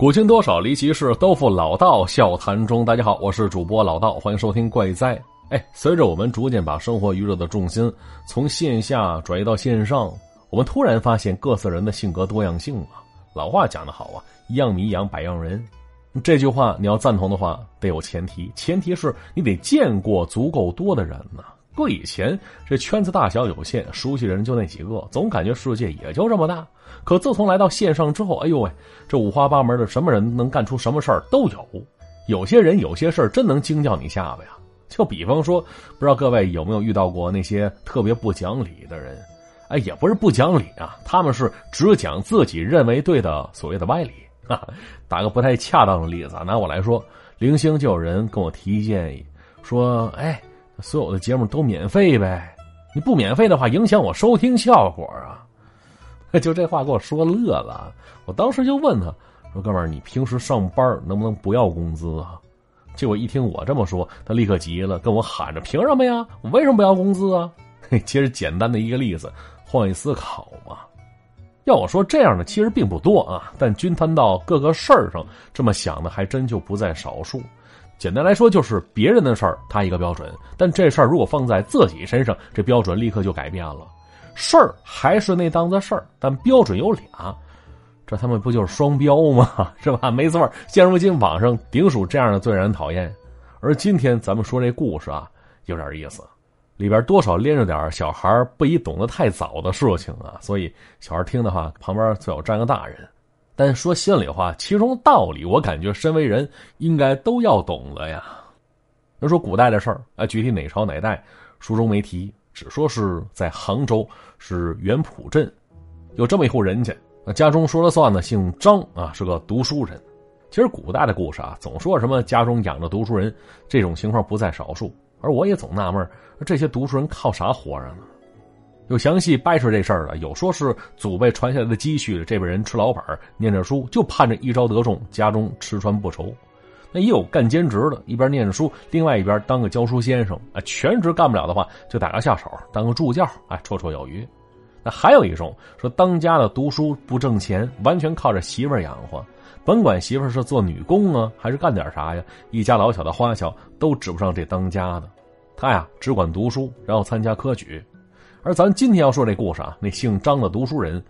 古今多少离奇事，都付老道笑谈中。大家好，我是主播老道，欢迎收听《怪哉》。哎，随着我们逐渐把生活娱乐的重心从线下转移到线上，我们突然发现各色人的性格多样性啊。老话讲得好啊，“一样米养百样人”。这句话你要赞同的话，得有前提，前提是你得见过足够多的人呢。搁以前这圈子大小有限，熟悉人就那几个，总感觉世界也就这么大。可自从来到线上之后，哎呦喂，这五花八门的什么人能干出什么事儿都有。有些人有些事儿真能惊掉你下巴呀！就比方说，不知道各位有没有遇到过那些特别不讲理的人？哎，也不是不讲理啊，他们是只讲自己认为对的所谓的歪理。打个不太恰当的例子，拿我来说，零星就有人跟我提建议，说：“哎。”所有的节目都免费呗，你不免费的话，影响我收听效果啊！就这话给我说乐了。我当时就问他说：“哥们儿，你平时上班能不能不要工资啊？”结果一听我这么说，他立刻急了，跟我喊着：“凭什么呀？我为什么不要工资啊？” 其实简单的一个例子，换位思考嘛。要我说，这样的其实并不多啊，但均摊到各个事儿上，这么想的还真就不在少数。简单来说，就是别人的事儿他一个标准，但这事儿如果放在自己身上，这标准立刻就改变了。事儿还是那档子事儿，但标准有俩，这他妈不就是双标吗？是吧？没错，现如今网上顶属这样的最让人讨厌。而今天咱们说这故事啊，有点意思，里边多少连着点小孩不宜懂得太早的事情啊，所以小孩听的话，旁边最好站个大人。但说心里话，其中道理我感觉身为人应该都要懂了呀。要说古代的事儿啊，具体哪朝哪代，书中没提，只说是在杭州是元浦镇，有这么一户人家，家中说了算呢，姓张啊，是个读书人。其实古代的故事啊，总说什么家中养着读书人，这种情况不在少数。而我也总纳闷，这些读书人靠啥活着呢？有详细掰扯这事儿的，有说是祖辈传下来的积蓄，这辈人吃老本念着书，就盼着一朝得中，家中吃穿不愁。那也有干兼职的，一边念着书，另外一边当个教书先生啊。全职干不了的话，就打个下手，当个助教，哎，绰绰有余。那还有一种说，当家的读书不挣钱，完全靠着媳妇养活，甭管媳妇是做女工啊，还是干点啥呀，一家老小的花销都指不上这当家的。他呀，只管读书，然后参加科举。而咱今天要说这故事啊，那姓张的读书人，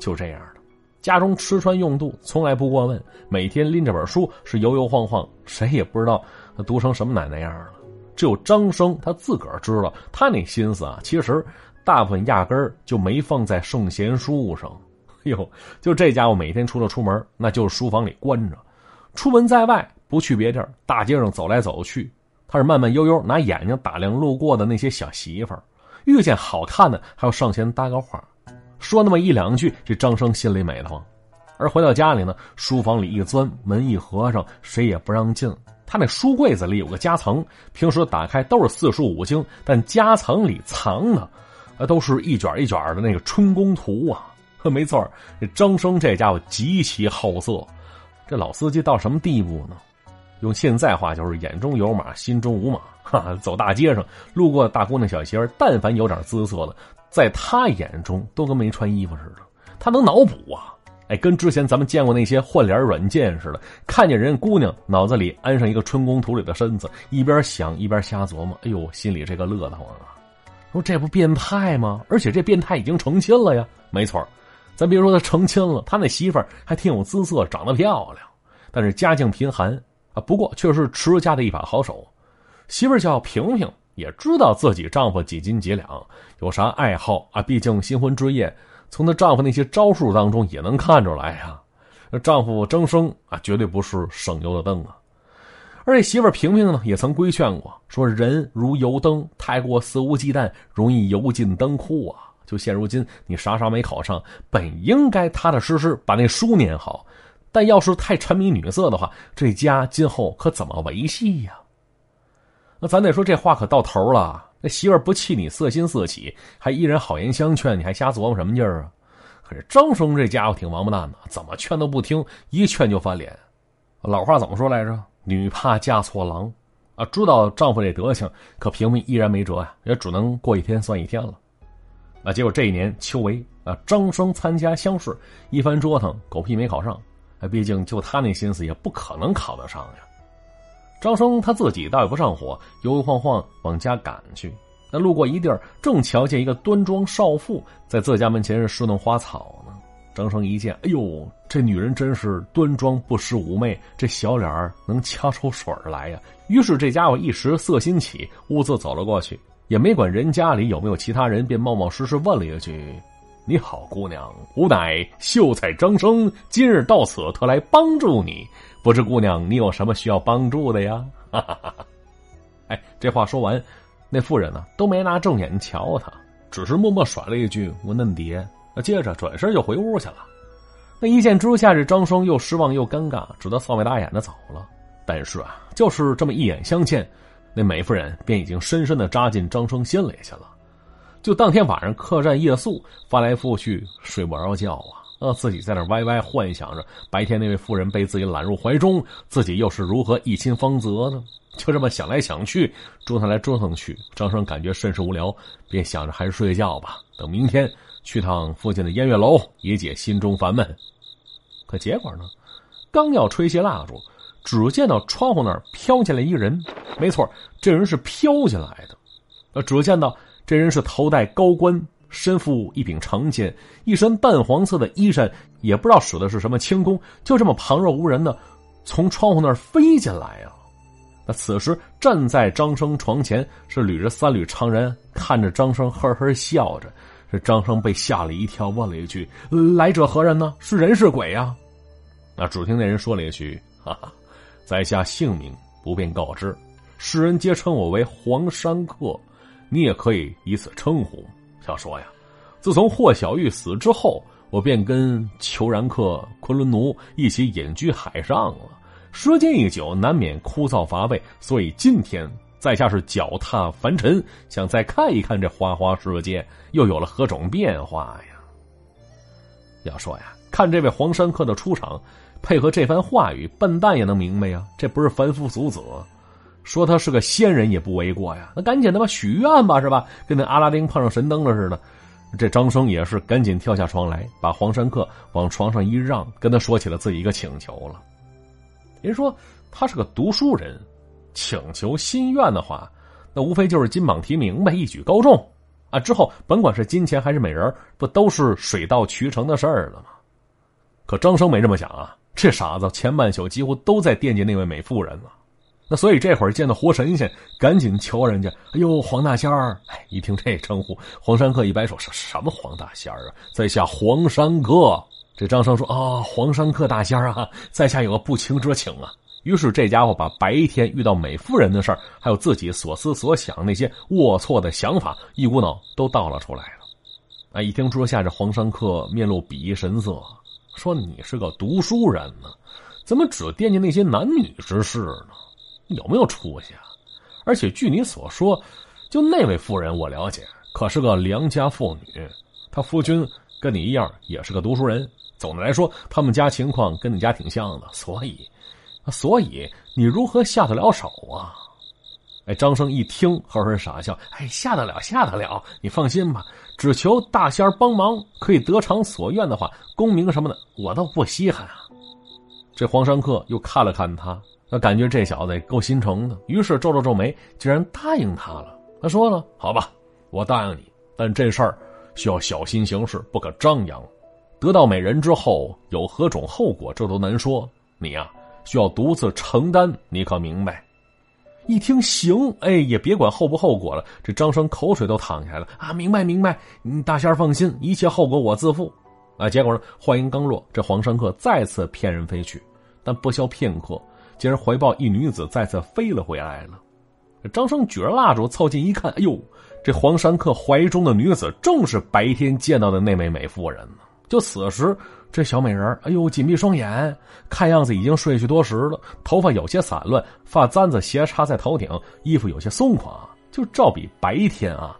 就这样的，家中吃穿用度从来不过问，每天拎着本书是摇摇晃晃，谁也不知道他读成什么奶奶样了。只有张生他自个儿知道，他那心思啊，其实大部分压根儿就没放在圣贤书上。哟，就这家伙每天除了出门，那就是书房里关着，出门在外不去别地儿，大街上走来走去，他是慢慢悠悠拿眼睛打量路过的那些小媳妇儿。遇见好看的，还要上前搭个话，说那么一两句，这张生心里美得慌。而回到家里呢，书房里一钻，门一合上，谁也不让进。他那书柜子里有个夹层，平时打开都是四书五经，但夹层里藏的，啊，都是一卷一卷的那个春宫图啊。没错，这张生这家伙极其好色，这老司机到什么地步呢？用现在话就是眼中有马，心中无马。哈，走大街上，路过大姑娘小媳妇但凡有点姿色的，在他眼中都跟没穿衣服似的。他能脑补啊，哎，跟之前咱们见过那些换脸软件似的，看见人姑娘，脑子里安上一个春宫图里的身子，一边想一边瞎琢磨。哎呦，心里这个乐得慌啊！说这不变态吗？而且这变态已经成亲了呀。没错，咱别说他成亲了，他那媳妇还挺有姿色，长得漂亮，但是家境贫寒啊。不过却是持家的一把好手。媳妇叫萍萍，也知道自己丈夫几斤几两，有啥爱好啊？毕竟新婚之夜，从她丈夫那些招数当中也能看出来呀。那丈夫张生啊，绝对不是省油的灯啊。而这媳妇萍萍呢，也曾规劝过，说人如油灯，太过肆无忌惮，容易油尽灯枯啊。就现如今，你啥啥没考上，本应该踏踏实实把那书念好，但要是太沉迷女色的话，这家今后可怎么维系呀？那咱得说这话可到头了，那媳妇不气你色心色起，还依然好言相劝，你还瞎琢磨什么劲儿啊？可是张生这家伙挺王八蛋的，怎么劝都不听，一劝就翻脸。老话怎么说来着？女怕嫁错郎啊！知道丈夫这德行，可平民依然没辙呀，也只能过一天算一天了。啊，结果这一年秋闱啊，张生参加乡试，一番折腾，狗屁没考上。毕竟就他那心思，也不可能考得上呀。张生他自己倒也不上火，摇摇晃晃往家赶去。那路过一地儿，正瞧见一个端庄少妇在自家门前是侍弄花草呢。张生一见，哎呦，这女人真是端庄不失妩媚，这小脸儿能掐出水来呀。于是这家伙一时色心起，兀自走了过去，也没管人家里有没有其他人，便冒冒失失问了一句：“你好，姑娘，吾乃秀才张生，今日到此特来帮助你，不知姑娘你有什么需要帮助的呀？”哈哈哈！哎，这话说完。那妇人呢，都没拿正眼瞧他，只是默默甩了一句“我嫩爹”，接着转身就回屋去了。那一见之下，这张生又失望又尴尬，只得扫眉大眼的走了。但是啊，就是这么一眼相见，那美妇人便已经深深的扎进张生心里去了。就当天晚上客栈夜宿，翻来覆去睡不着觉啊，呃，自己在那歪歪幻想着白天那位妇人被自己揽入怀中，自己又是如何一亲芳泽呢？就这么想来想去，折腾来折腾去，张生感觉甚是无聊，便想着还是睡觉吧。等明天去趟附近的烟月楼，以解心中烦闷。可结果呢，刚要吹熄蜡烛，只见到窗户那儿飘进来一人。没错，这人是飘进来的。呃，只见到这人是头戴高冠，身负一柄长剑，一身淡黄色的衣衫，也不知道使的是什么轻功，就这么旁若无人的从窗户那儿飞进来啊。那此时站在张生床前是捋着三缕长髯，看着张生呵呵笑着。这张生被吓了一跳，问了一句：“来者何人呢？是人是鬼呀？”那只听那人说了一句：“哈哈，在下姓名不便告知，世人皆称我为黄山客，你也可以以此称呼。要说呀，自从霍小玉死之后，我便跟裘然客、昆仑奴一起隐居海上了。”时间一久，难免枯燥乏味，所以今天在下是脚踏凡尘，想再看一看这花花世界又有了何种变化呀？要说呀，看这位黄山客的出场，配合这番话语，笨蛋也能明白呀，这不是凡夫俗子，说他是个仙人也不为过呀。那赶紧他妈许愿吧，是吧？跟那阿拉丁碰上神灯了似的。这张生也是赶紧跳下床来，把黄山客往床上一让，跟他说起了自己一个请求了。人说他是个读书人，请求心愿的话，那无非就是金榜题名呗，一举高中啊！之后甭管是金钱还是美人，不都是水到渠成的事儿了吗？可张生没这么想啊，这傻子前半宿几乎都在惦记那位美妇人呢。那所以这会儿见到活神仙，赶紧求人家：“哎呦，黄大仙儿！”哎，一听这称呼，黄山客一摆手：“什什么黄大仙儿啊？在下黄山客。”这张生说：“啊，黄山客大仙儿啊，在下有个不情之请啊。”于是这家伙把白天遇到美妇人的事儿，还有自己所思所想那些龌龊的想法，一股脑都倒了出来了。啊，一听说下，这黄山客面露鄙夷神色，说：“你是个读书人呢，怎么只惦记那些男女之事呢？有没有出息啊？而且据你所说，就那位妇人，我了解，可是个良家妇女，她夫君跟你一样，也是个读书人。”总的来说，他们家情况跟你家挺像的，所以，所以你如何下得了手啊？哎，张生一听，呵呵傻笑，哎，下得了，下得了，你放心吧，只求大仙帮忙，可以得偿所愿的话，功名什么的，我倒不稀罕啊。这黄山客又看了看他，他感觉这小子也够心诚的，于是皱了皱眉，竟然答应他了。他说了：“好吧，我答应你，但这事儿需要小心行事，不可张扬。”得到美人之后有何种后果，这都难说。你呀，需要独自承担，你可明白？一听行，哎，也别管后不后果了。这张生口水都淌下来了啊！明白，明白。你大仙放心，一切后果我自负。啊，结果呢，话音刚落，这黄山客再次骗人飞去，但不消片刻，竟然怀抱一女子再次飞了回来了。张生举着蜡烛凑近一看，哎呦，这黄山客怀中的女子正是白天见到的那位美妇人呢。就此时，这小美人哎呦，紧闭双眼，看样子已经睡去多时了。头发有些散乱，发簪子斜插在头顶，衣服有些松垮，就照比白天啊，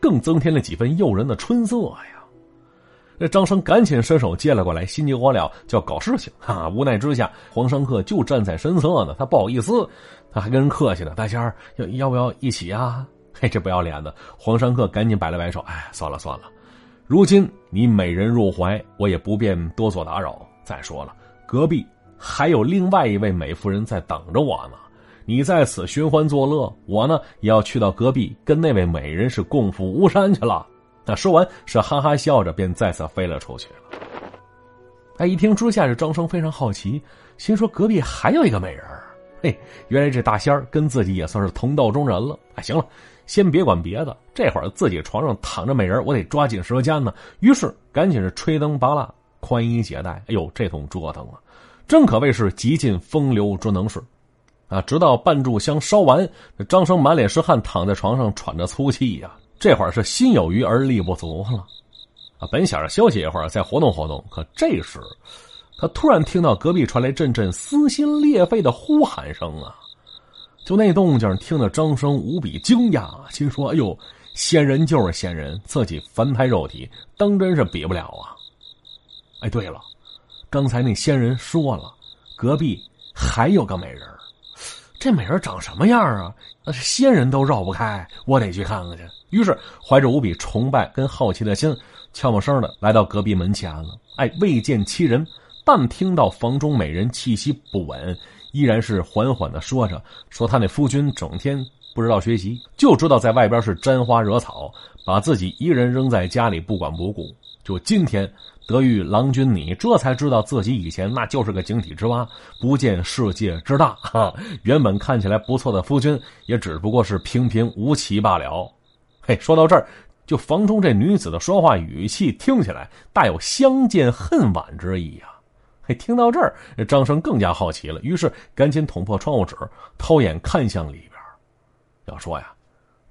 更增添了几分诱人的春色呀。这张生赶紧伸手接了过来，心急火燎就要搞事情啊！无奈之下，黄山客就站在身侧呢，他不好意思，他还跟人客气呢：“大仙儿，要要不要一起啊？”嘿，这不要脸的黄山客赶紧摆了摆手：“哎，算了算了。”如今你美人入怀，我也不便多做打扰。再说了，隔壁还有另外一位美妇人在等着我呢。你在此寻欢作乐，我呢也要去到隔壁跟那位美人是共赴巫山去了。那说完是哈哈笑着，便再次飞了出去了。哎，一听之下，这张生非常好奇，心说隔壁还有一个美人嘿，原来这大仙儿跟自己也算是同道中人了。哎，行了，先别管别的，这会儿自己床上躺着美人，我得抓紧时间呢。于是赶紧是吹灯拔蜡，宽衣解带。哎呦，这通折腾啊，真可谓是极尽风流之能事。啊！直到半炷香烧完，张生满脸是汗，躺在床上喘着粗气呀。这会儿是心有余而力不足了，啊！本想着休息一会儿再活动活动，可这时他突然听到隔壁传来阵阵撕心裂肺的呼喊声啊！就那动静，听得张生无比惊讶，心说：“哎呦，仙人就是仙人，自己凡胎肉体，当真是比不了啊！”哎，对了，刚才那仙人说了，隔壁还有个美人。这美人长什么样啊？那仙人都绕不开，我得去看看去。于是怀着无比崇拜跟好奇的心，悄没声的来到隔壁门前了。哎，未见其人，但听到房中美人气息不稳，依然是缓缓的说着：“说他那夫君整天不知道学习，就知道在外边是沾花惹草，把自己一人扔在家里不管不顾。就今天。”得遇郎君，你这才知道自己以前那就是个井底之蛙，不见世界之大。哈，原本看起来不错的夫君，也只不过是平平无奇罢了。嘿，说到这儿，就房中这女子的说话语气听起来大有相见恨晚之意啊。嘿，听到这儿，张生更加好奇了，于是赶紧捅破窗户纸，偷眼看向里边。要说呀，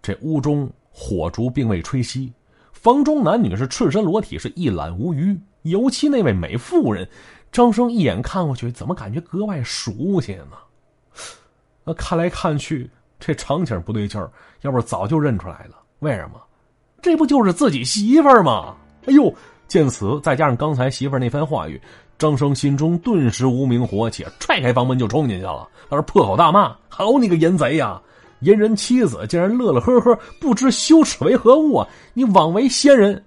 这屋中火烛并未吹熄。房中男女是赤身裸体，是一览无余。尤其那位美妇人，张生一眼看过去，怎么感觉格外熟悉呢？那看来看去，这场景不对劲儿，要不早就认出来了。为什么？这不就是自己媳妇儿吗？哎呦！见此，再加上刚才媳妇儿那番话语，张生心中顿时无名火起，踹开房门就冲进去了。他说：“破口大骂，好你个淫贼呀！”淫人妻子竟然乐乐呵呵，不知羞耻为何物啊！你枉为仙人！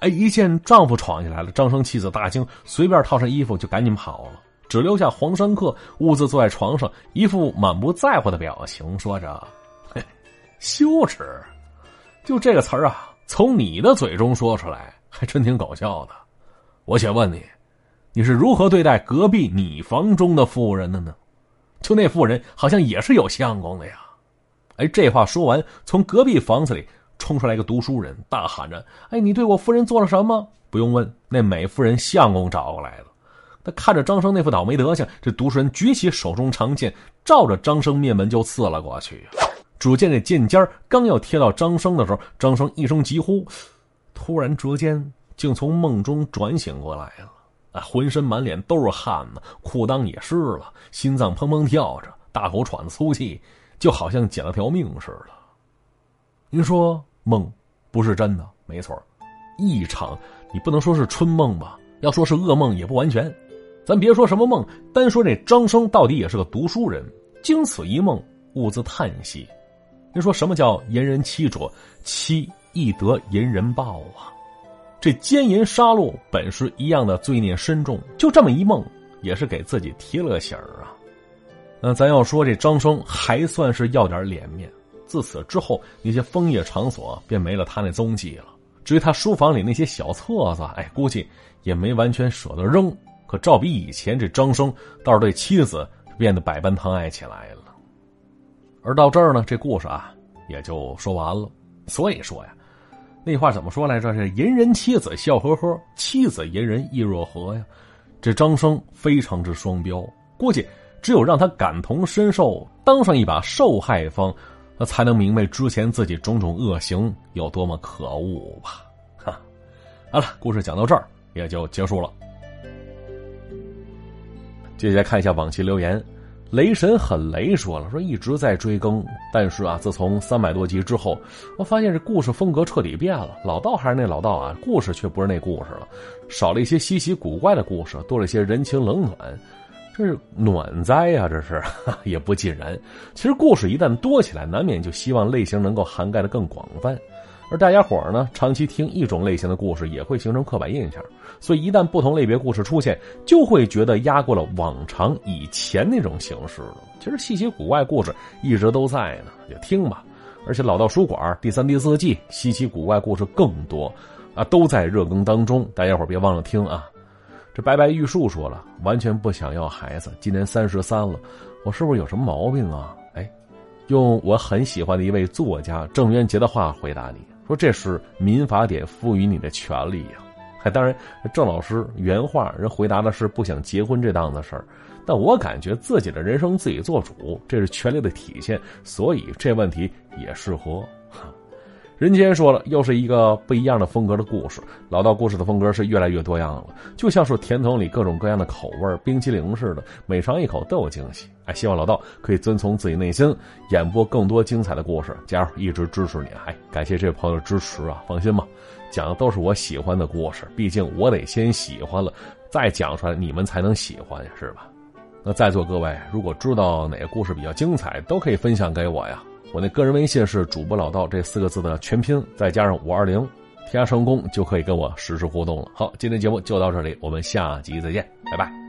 哎，一见丈夫闯进来了，张生妻子大惊，随便套上衣服就赶紧跑了，只留下黄山客兀自坐在床上，一副满不在乎的表情，说着：“嘿，羞耻，就这个词儿啊，从你的嘴中说出来，还真挺搞笑的。我且问你，你是如何对待隔壁你房中的妇人的呢？就那妇人好像也是有相公的呀。”哎，这话说完，从隔壁房子里冲出来一个读书人，大喊着：“哎，你对我夫人做了什么？”不用问，那美夫人相公找过来了。他看着张生那副倒霉德行，这读书人举起手中长剑，照着张生面门就刺了过去。只见这剑尖刚要贴到张生的时候，张生一声急呼，突然之间竟从梦中转醒过来了。啊，浑身满脸都是汗呢，裤裆也湿了，心脏砰砰跳着，大口喘着粗气。就好像捡了条命似的。您说梦不是真的，没错，一场你不能说是春梦吧？要说是噩梦也不完全。咱别说什么梦，单说这张生到底也是个读书人，经此一梦，兀自叹息。您说什么叫淫人妻者，妻亦得淫人报啊？这奸淫杀戮本是一样的罪孽深重，就这么一梦，也是给自己提了个醒儿啊。那咱要说这张生还算是要点脸面，自此之后那些枫叶场所便没了他那踪迹了。至于他书房里那些小册子，哎，估计也没完全舍得扔。可照比以前，这张生倒是对妻子变得百般疼爱起来了。而到这儿呢，这故事啊也就说完了。所以说呀，那话怎么说来着？是淫人妻子笑呵呵，妻子淫人亦若何呀？这张生非常之双标，估计。只有让他感同身受，当上一把受害方，他才能明白之前自己种种恶行有多么可恶吧。哈，好了，故事讲到这儿也就结束了。接下来看一下往期留言，雷神很雷说了，说一直在追更，但是啊，自从三百多集之后，我发现这故事风格彻底变了。老道还是那老道啊，故事却不是那故事了，少了一些稀奇古怪的故事，多了一些人情冷暖。这是暖灾呀，这是也不尽然。其实故事一旦多起来，难免就希望类型能够涵盖的更广泛。而大家伙儿呢，长期听一种类型的故事，也会形成刻板印象。所以一旦不同类别故事出现，就会觉得压过了往常以前那种形式了。其实稀奇古怪故事一直都在呢，就听吧。而且老道书馆第三、第四季稀奇古怪故事更多，啊，都在热更当中。大家伙别忘了听啊。这白白玉树说了，完全不想要孩子，今年三十三了，我是不是有什么毛病啊？哎，用我很喜欢的一位作家郑渊洁的话回答你说：“这是民法典赋予你的权利呀。”还，当然，郑老师原话人回答的是不想结婚这档子事儿，但我感觉自己的人生自己做主，这是权利的体现，所以这问题也适合。人间说了，又是一个不一样的风格的故事。老道故事的风格是越来越多样了，就像是甜筒里各种各样的口味冰淇淋似的，每尝一口都有惊喜。哎，希望老道可以遵从自己内心，演播更多精彩的故事。加油，一直支持你。哎，感谢这位朋友支持啊！放心吧，讲的都是我喜欢的故事。毕竟我得先喜欢了，再讲出来，你们才能喜欢，是吧？那在座各位，如果知道哪个故事比较精彩，都可以分享给我呀。我那个人微信是“主播老道”这四个字的全拼，再加上五二零，添加成功就可以跟我实时互动了。好，今天节目就到这里，我们下集再见，拜拜。